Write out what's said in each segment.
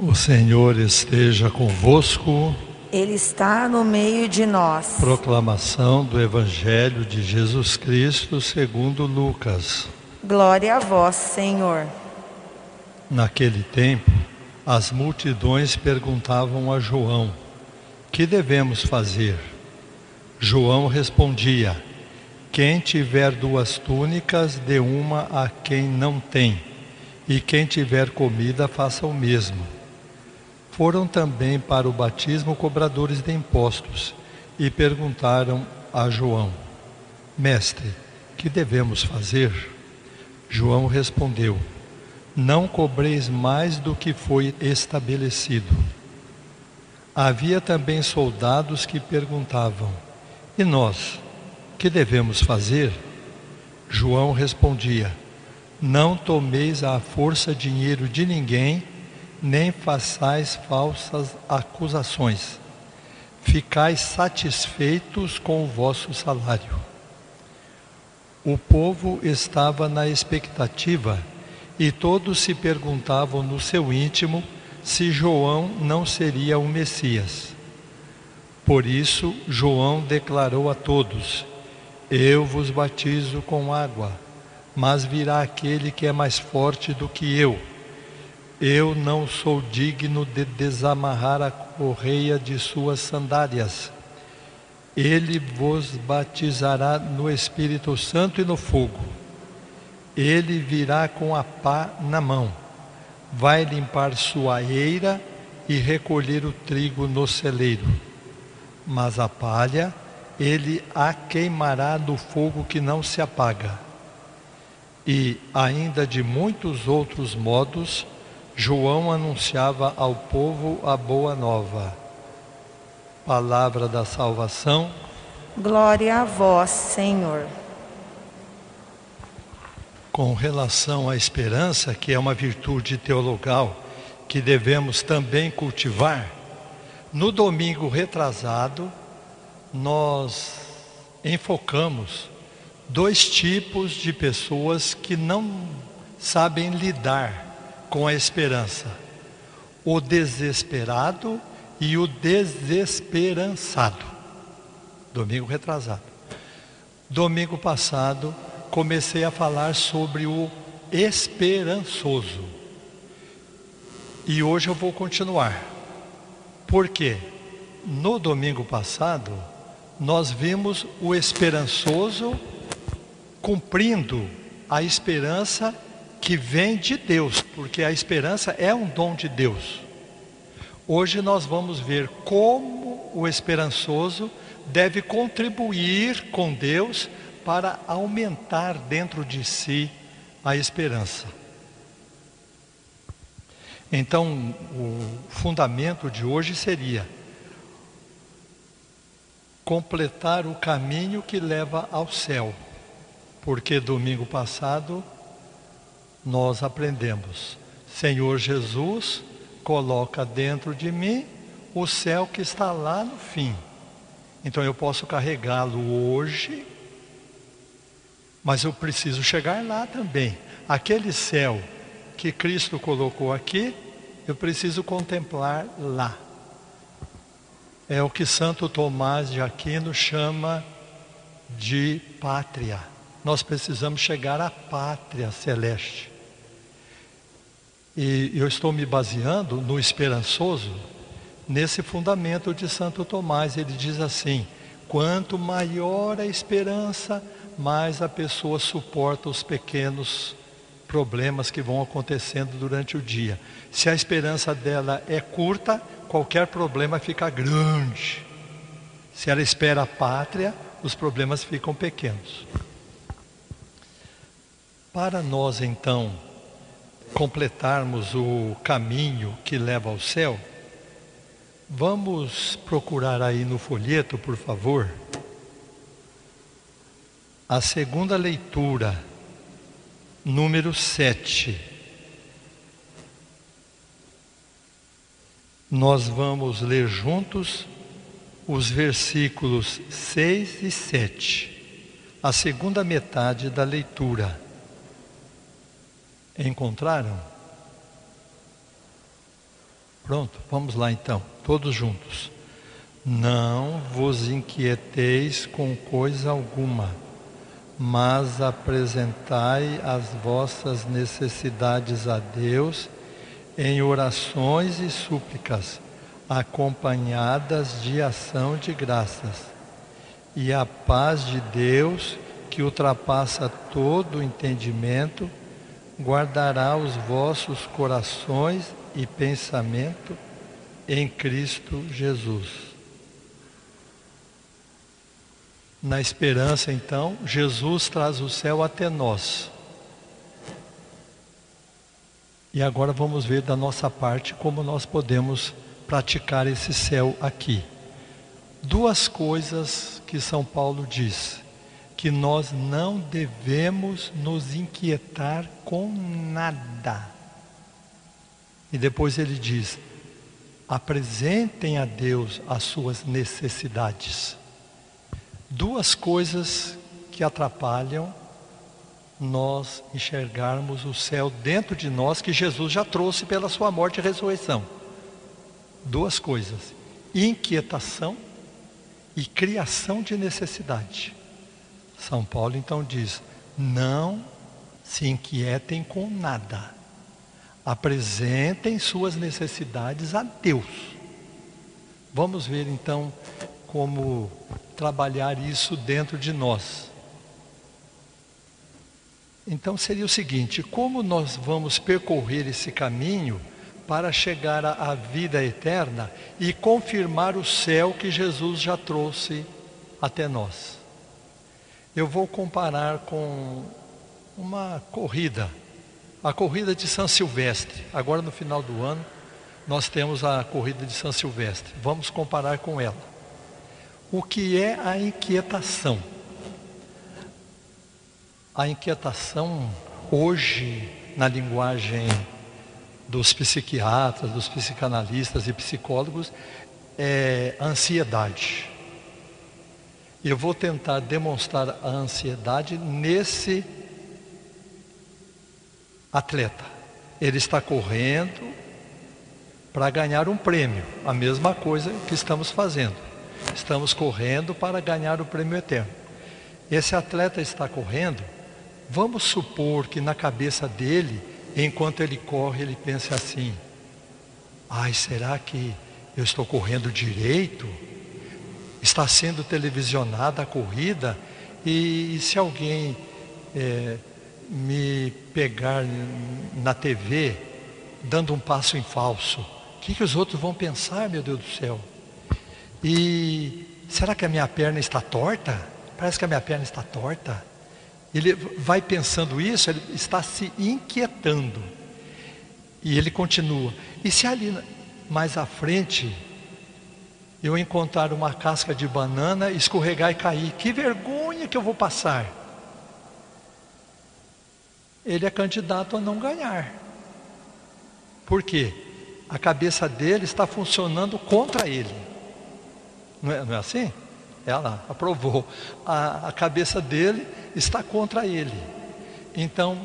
O Senhor esteja convosco. Ele está no meio de nós. Proclamação do Evangelho de Jesus Cristo segundo Lucas. Glória a vós, Senhor. Naquele tempo, as multidões perguntavam a João: Que devemos fazer? João respondia: Quem tiver duas túnicas, dê uma a quem não tem, e quem tiver comida, faça o mesmo. Foram também para o batismo cobradores de impostos e perguntaram a João: Mestre, que devemos fazer? João respondeu: Não cobreis mais do que foi estabelecido. Havia também soldados que perguntavam: E nós, que devemos fazer? João respondia: Não tomeis à força dinheiro de ninguém nem façais falsas acusações. Ficais satisfeitos com o vosso salário. O povo estava na expectativa e todos se perguntavam no seu íntimo se João não seria o Messias. Por isso, João declarou a todos: Eu vos batizo com água, mas virá aquele que é mais forte do que eu eu não sou digno de desamarrar a correia de suas sandálias. Ele vos batizará no Espírito Santo e no fogo. Ele virá com a pá na mão. Vai limpar sua eira e recolher o trigo no celeiro. Mas a palha ele a queimará no fogo que não se apaga. E ainda de muitos outros modos, João anunciava ao povo a boa nova. Palavra da salvação. Glória a vós, Senhor. Com relação à esperança, que é uma virtude teologal que devemos também cultivar, no domingo retrasado, nós enfocamos dois tipos de pessoas que não sabem lidar com a esperança. O desesperado e o desesperançado. Domingo retrasado. Domingo passado comecei a falar sobre o esperançoso. E hoje eu vou continuar. Por quê? No domingo passado, nós vimos o esperançoso cumprindo a esperança que vem de Deus, porque a esperança é um dom de Deus. Hoje nós vamos ver como o esperançoso deve contribuir com Deus para aumentar dentro de si a esperança. Então, o fundamento de hoje seria completar o caminho que leva ao céu, porque domingo passado nós aprendemos: Senhor Jesus, coloca dentro de mim o céu que está lá no fim. Então eu posso carregá-lo hoje, mas eu preciso chegar lá também. Aquele céu que Cristo colocou aqui, eu preciso contemplar lá. É o que Santo Tomás de Aquino chama de pátria. Nós precisamos chegar à pátria celeste. E eu estou me baseando no esperançoso nesse fundamento de Santo Tomás. Ele diz assim: quanto maior a esperança, mais a pessoa suporta os pequenos problemas que vão acontecendo durante o dia. Se a esperança dela é curta, qualquer problema fica grande. Se ela espera a pátria, os problemas ficam pequenos. Para nós, então, completarmos o caminho que leva ao céu, vamos procurar aí no folheto, por favor, a segunda leitura, número 7. Nós vamos ler juntos os versículos 6 e 7, a segunda metade da leitura. Encontraram? Pronto, vamos lá então, todos juntos. Não vos inquieteis com coisa alguma, mas apresentai as vossas necessidades a Deus em orações e súplicas, acompanhadas de ação de graças. E a paz de Deus, que ultrapassa todo o entendimento, guardará os vossos corações e pensamento em Cristo Jesus. Na esperança, então, Jesus traz o céu até nós. E agora vamos ver da nossa parte como nós podemos praticar esse céu aqui. Duas coisas que São Paulo diz: que nós não devemos nos inquietar com nada. E depois ele diz: apresentem a Deus as suas necessidades. Duas coisas que atrapalham nós enxergarmos o céu dentro de nós que Jesus já trouxe pela sua morte e ressurreição. Duas coisas: inquietação e criação de necessidade. São Paulo então diz: não se inquietem com nada, apresentem suas necessidades a Deus. Vamos ver então como trabalhar isso dentro de nós. Então seria o seguinte: como nós vamos percorrer esse caminho para chegar à vida eterna e confirmar o céu que Jesus já trouxe até nós? Eu vou comparar com uma corrida, a corrida de São Silvestre. Agora no final do ano nós temos a corrida de São Silvestre. Vamos comparar com ela. O que é a inquietação? A inquietação hoje, na linguagem dos psiquiatras, dos psicanalistas e psicólogos, é ansiedade. Eu vou tentar demonstrar a ansiedade nesse atleta. Ele está correndo para ganhar um prêmio, a mesma coisa que estamos fazendo. Estamos correndo para ganhar o prêmio eterno. Esse atleta está correndo Vamos supor que na cabeça dele, enquanto ele corre, ele pensa assim: ai, será que eu estou correndo direito? Está sendo televisionada a corrida e, e se alguém é, me pegar na TV dando um passo em falso, o que, que os outros vão pensar, meu Deus do céu? E será que a minha perna está torta? Parece que a minha perna está torta. Ele vai pensando isso, ele está se inquietando. E ele continua. E se ali mais à frente eu encontrar uma casca de banana, escorregar e cair, que vergonha que eu vou passar. Ele é candidato a não ganhar. Por quê? A cabeça dele está funcionando contra ele. Não é, não é assim? Ela aprovou. A, a cabeça dele está contra ele. Então,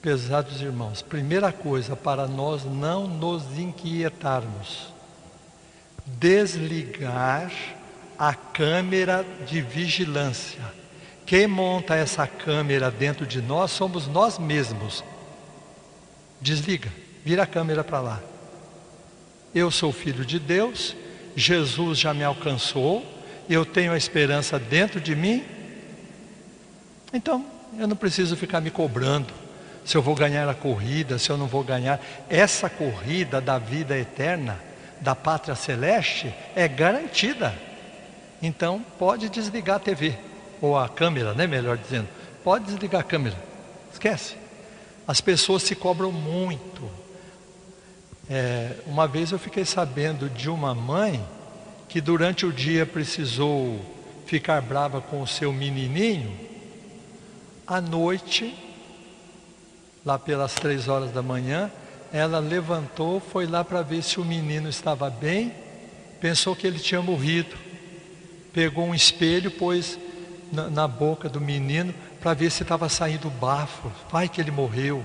pesados irmãos, primeira coisa para nós não nos inquietarmos, desligar a câmera de vigilância. Quem monta essa câmera dentro de nós somos nós mesmos. Desliga, vira a câmera para lá. Eu sou filho de Deus, Jesus já me alcançou, eu tenho a esperança dentro de mim, então eu não preciso ficar me cobrando se eu vou ganhar a corrida, se eu não vou ganhar. Essa corrida da vida eterna, da pátria celeste, é garantida. Então pode desligar a TV, ou a câmera, né? Melhor dizendo, pode desligar a câmera, esquece. As pessoas se cobram muito é, uma vez eu fiquei sabendo de uma mãe que durante o dia precisou ficar brava com o seu menininho. À noite, lá pelas três horas da manhã, ela levantou, foi lá para ver se o menino estava bem, pensou que ele tinha morrido. Pegou um espelho, pôs na, na boca do menino para ver se estava saindo bafo. Vai que ele morreu.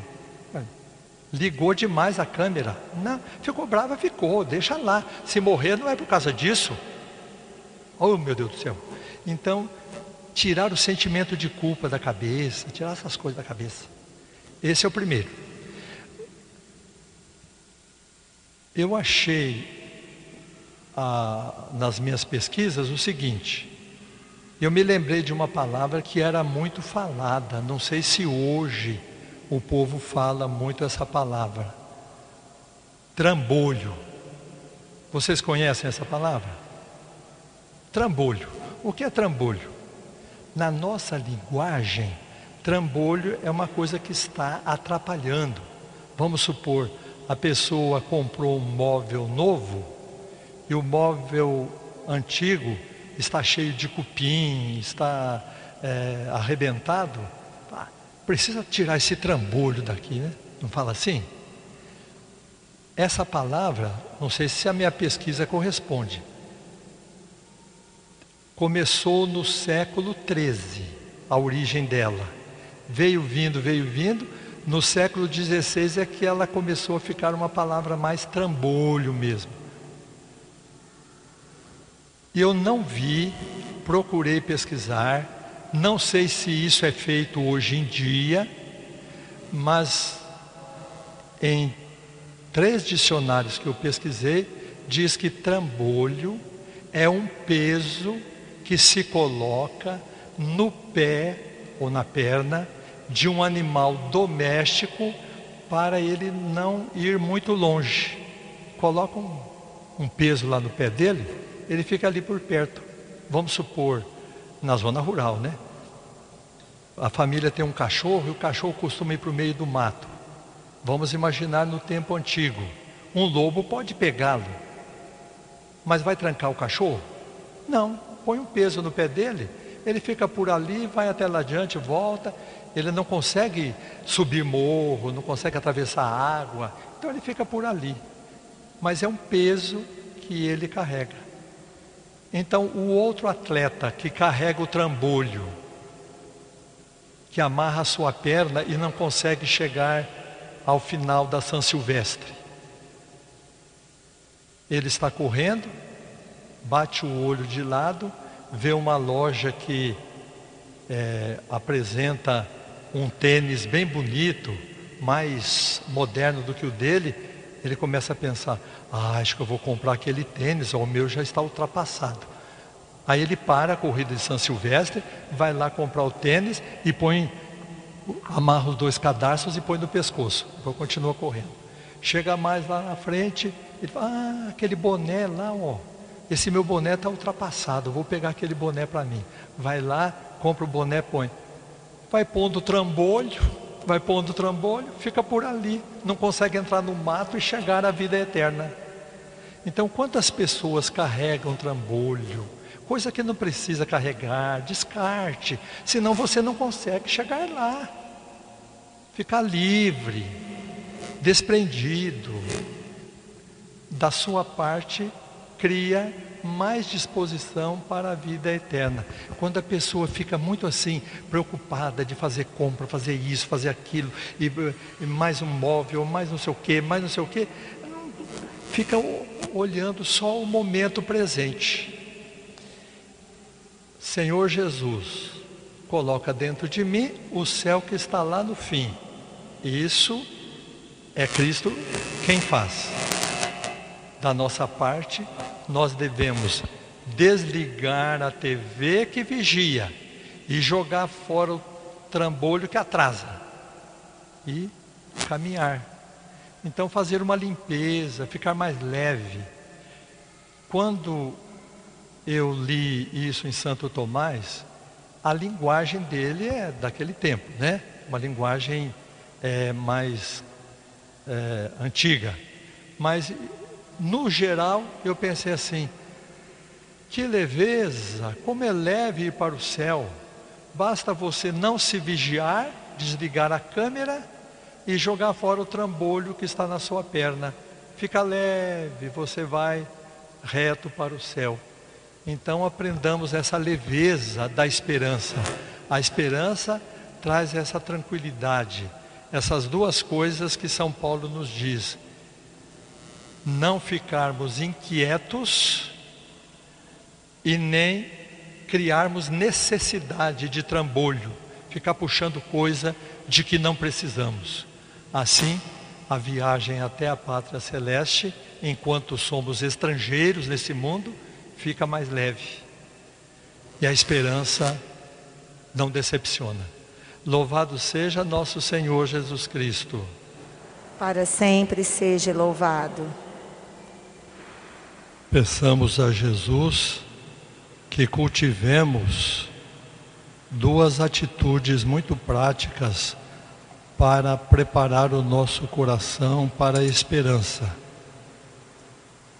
Ligou demais a câmera. Não, ficou brava, ficou, deixa lá. Se morrer não é por causa disso. Oh, meu Deus do céu. Então, tirar o sentimento de culpa da cabeça, tirar essas coisas da cabeça. Esse é o primeiro. Eu achei ah, nas minhas pesquisas o seguinte. Eu me lembrei de uma palavra que era muito falada, não sei se hoje o povo fala muito essa palavra. Trambolho. Vocês conhecem essa palavra? Trambolho. O que é trambolho? Na nossa linguagem, trambolho é uma coisa que está atrapalhando. Vamos supor, a pessoa comprou um móvel novo e o móvel antigo está cheio de cupim, está é, arrebentado. Ah, precisa tirar esse trambolho daqui, né? Não fala assim? Essa palavra, não sei se a minha pesquisa corresponde, começou no século XIII, a origem dela. Veio vindo, veio vindo. No século XVI é que ela começou a ficar uma palavra mais trambolho mesmo. Eu não vi, procurei pesquisar, não sei se isso é feito hoje em dia, mas em três dicionários que eu pesquisei, diz que trambolho é um peso que se coloca no pé ou na perna de um animal doméstico para ele não ir muito longe. Coloca um, um peso lá no pé dele, ele fica ali por perto. Vamos supor, na zona rural, né? A família tem um cachorro e o cachorro costuma ir para o meio do mato. Vamos imaginar no tempo antigo. Um lobo pode pegá-lo, mas vai trancar o cachorro? Não põe um peso no pé dele, ele fica por ali, vai até lá adiante, volta, ele não consegue subir morro, não consegue atravessar água, então ele fica por ali. Mas é um peso que ele carrega. Então, o outro atleta que carrega o trambolho, que amarra a sua perna e não consegue chegar ao final da São Silvestre. Ele está correndo, bate o olho de lado, vê uma loja que é, apresenta um tênis bem bonito, mais moderno do que o dele, ele começa a pensar: ah, acho que eu vou comprar aquele tênis, o meu já está ultrapassado. Aí ele para a corrida de São Silvestre, vai lá comprar o tênis e põe, amarra os dois cadarços e põe no pescoço. Depois continua correndo. Chega mais lá na frente, ele fala: ah, aquele boné lá, ó esse meu boné está ultrapassado, vou pegar aquele boné para mim. Vai lá, compra o boné, põe. Vai pondo trambolho, vai pondo trambolho, fica por ali, não consegue entrar no mato e chegar à vida eterna. Então, quantas pessoas carregam trambolho? Coisa que não precisa carregar, descarte, senão você não consegue chegar lá. Ficar livre, desprendido da sua parte cria mais disposição para a vida eterna. Quando a pessoa fica muito assim, preocupada de fazer compra, fazer isso, fazer aquilo, e, e mais um móvel, mais não sei o que, mais não sei o que, fica olhando só o momento presente. Senhor Jesus, coloca dentro de mim o céu que está lá no fim. Isso é Cristo quem faz. Da nossa parte, nós devemos desligar a TV que vigia e jogar fora o trambolho que atrasa e caminhar. Então, fazer uma limpeza, ficar mais leve. Quando eu li isso em Santo Tomás, a linguagem dele é daquele tempo, né? Uma linguagem é, mais é, antiga. Mas no geral, eu pensei assim: que leveza, como é leve ir para o céu. Basta você não se vigiar, desligar a câmera e jogar fora o trambolho que está na sua perna. Fica leve, você vai reto para o céu. Então aprendamos essa leveza da esperança. A esperança traz essa tranquilidade, Essas duas coisas que São Paulo nos diz. Não ficarmos inquietos e nem criarmos necessidade de trambolho, ficar puxando coisa de que não precisamos. Assim, a viagem até a pátria celeste, enquanto somos estrangeiros nesse mundo, fica mais leve. E a esperança não decepciona. Louvado seja nosso Senhor Jesus Cristo. Para sempre seja louvado. Peçamos a Jesus que cultivemos duas atitudes muito práticas para preparar o nosso coração para a esperança.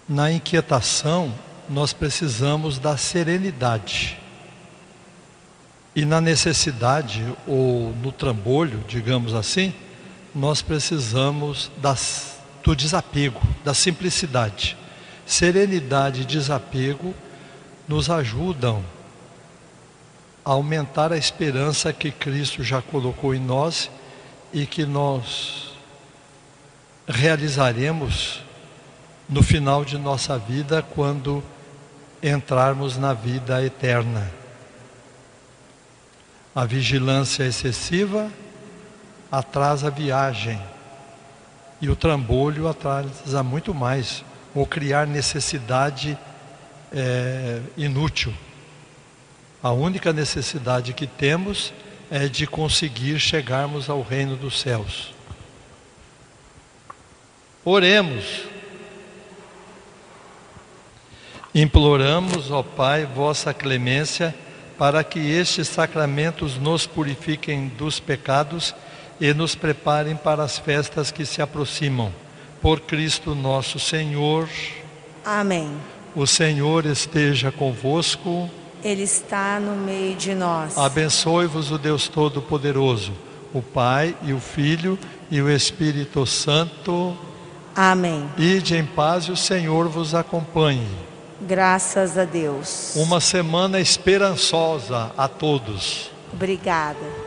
Na inquietação, nós precisamos da serenidade. E na necessidade, ou no trambolho, digamos assim, nós precisamos das, do desapego, da simplicidade. Serenidade e desapego nos ajudam a aumentar a esperança que Cristo já colocou em nós e que nós realizaremos no final de nossa vida quando entrarmos na vida eterna. A vigilância excessiva atrasa a viagem e o trambolho atrasa muito mais, ou criar necessidade é, inútil. A única necessidade que temos é de conseguir chegarmos ao reino dos céus. Oremos. Imploramos, ó Pai, vossa clemência, para que estes sacramentos nos purifiquem dos pecados e nos preparem para as festas que se aproximam. Por Cristo nosso Senhor. Amém. O Senhor esteja convosco. Ele está no meio de nós. Abençoe-vos o Deus Todo-Poderoso, o Pai e o Filho e o Espírito Santo. Amém. Ide em paz e o Senhor vos acompanhe. Graças a Deus. Uma semana esperançosa a todos. Obrigada.